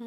da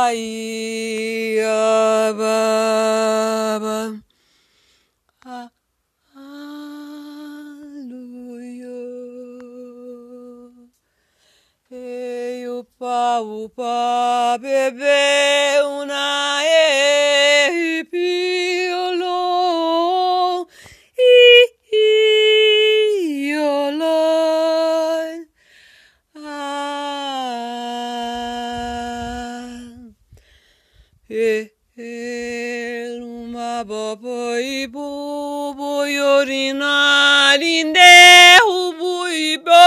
Ai, Abba, pau, pau, bebeu na e Eluma bobo ibu bu yorinalinde ubu ibu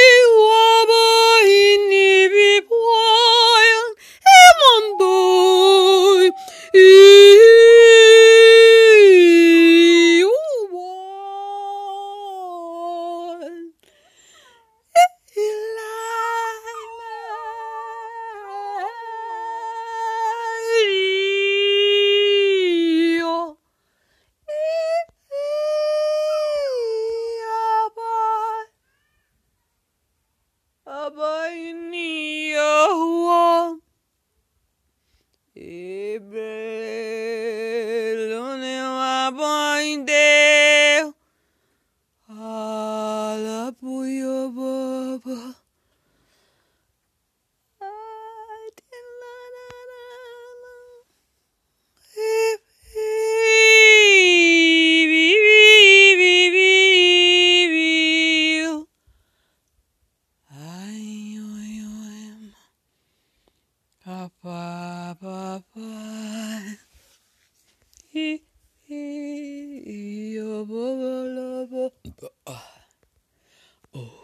baby. Ah. Oh.